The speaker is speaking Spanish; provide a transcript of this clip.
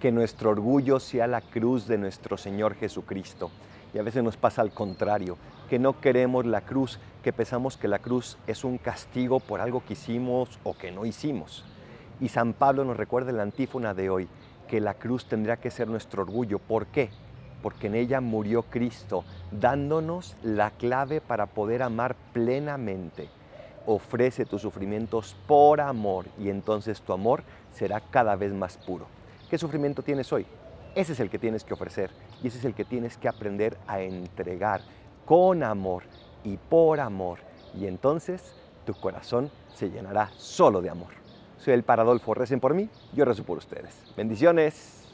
que nuestro orgullo sea la cruz de nuestro Señor Jesucristo. Y a veces nos pasa al contrario, que no queremos la cruz, que pensamos que la cruz es un castigo por algo que hicimos o que no hicimos. Y San Pablo nos recuerda en la antífona de hoy que la cruz tendría que ser nuestro orgullo. ¿Por qué? Porque en ella murió Cristo, dándonos la clave para poder amar plenamente. Ofrece tus sufrimientos por amor y entonces tu amor será cada vez más puro. ¿Qué sufrimiento tienes hoy? Ese es el que tienes que ofrecer y ese es el que tienes que aprender a entregar con amor y por amor. Y entonces tu corazón se llenará solo de amor. Soy el Paradolfo, recen por mí, yo rezo por ustedes. Bendiciones.